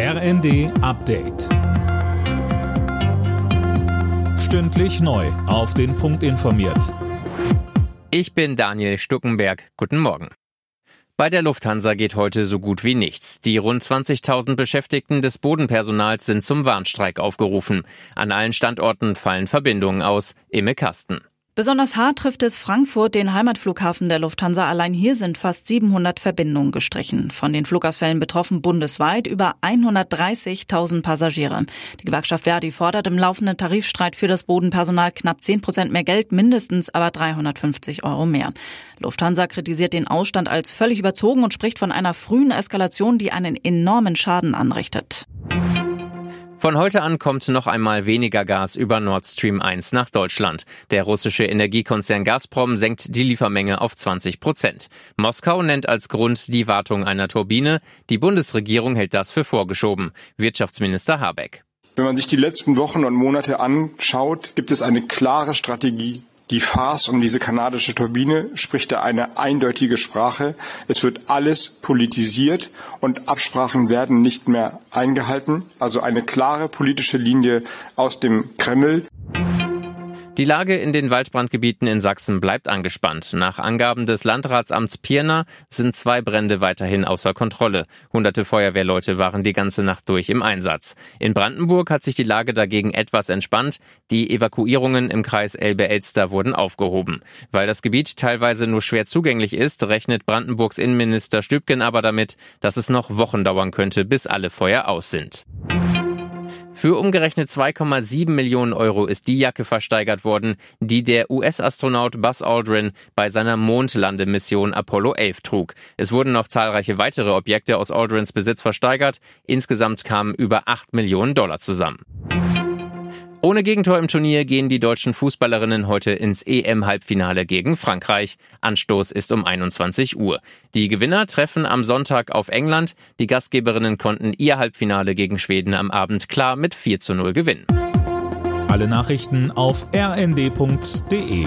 RND Update. Stündlich neu. Auf den Punkt informiert. Ich bin Daniel Stuckenberg. Guten Morgen. Bei der Lufthansa geht heute so gut wie nichts. Die rund 20.000 Beschäftigten des Bodenpersonals sind zum Warnstreik aufgerufen. An allen Standorten fallen Verbindungen aus. Imme Kasten. Besonders hart trifft es Frankfurt, den Heimatflughafen der Lufthansa. Allein hier sind fast 700 Verbindungen gestrichen. Von den Flugausfällen betroffen bundesweit über 130.000 Passagiere. Die Gewerkschaft Verdi fordert im laufenden Tarifstreit für das Bodenpersonal knapp 10 Prozent mehr Geld, mindestens aber 350 Euro mehr. Lufthansa kritisiert den Ausstand als völlig überzogen und spricht von einer frühen Eskalation, die einen enormen Schaden anrichtet. Von heute an kommt noch einmal weniger Gas über Nord Stream 1 nach Deutschland. Der russische Energiekonzern Gazprom senkt die Liefermenge auf 20 Prozent. Moskau nennt als Grund die Wartung einer Turbine. Die Bundesregierung hält das für vorgeschoben. Wirtschaftsminister Habeck. Wenn man sich die letzten Wochen und Monate anschaut, gibt es eine klare Strategie die Farce um diese kanadische Turbine spricht da eine eindeutige Sprache. Es wird alles politisiert und Absprachen werden nicht mehr eingehalten. Also eine klare politische Linie aus dem Kreml. Die Lage in den Waldbrandgebieten in Sachsen bleibt angespannt. Nach Angaben des Landratsamts Pirna sind zwei Brände weiterhin außer Kontrolle. Hunderte Feuerwehrleute waren die ganze Nacht durch im Einsatz. In Brandenburg hat sich die Lage dagegen etwas entspannt. Die Evakuierungen im Kreis Elbe-Elster wurden aufgehoben. Weil das Gebiet teilweise nur schwer zugänglich ist, rechnet Brandenburgs Innenminister Stübgen aber damit, dass es noch Wochen dauern könnte, bis alle Feuer aus sind. Für umgerechnet 2,7 Millionen Euro ist die Jacke versteigert worden, die der US-Astronaut Buzz Aldrin bei seiner Mondlandemission Apollo 11 trug. Es wurden noch zahlreiche weitere Objekte aus Aldrins Besitz versteigert. Insgesamt kamen über 8 Millionen Dollar zusammen. Ohne Gegentor im Turnier gehen die deutschen Fußballerinnen heute ins EM-Halbfinale gegen Frankreich. Anstoß ist um 21 Uhr. Die Gewinner treffen am Sonntag auf England. Die Gastgeberinnen konnten ihr Halbfinale gegen Schweden am Abend klar mit 4 zu 0 gewinnen. Alle Nachrichten auf rnd.de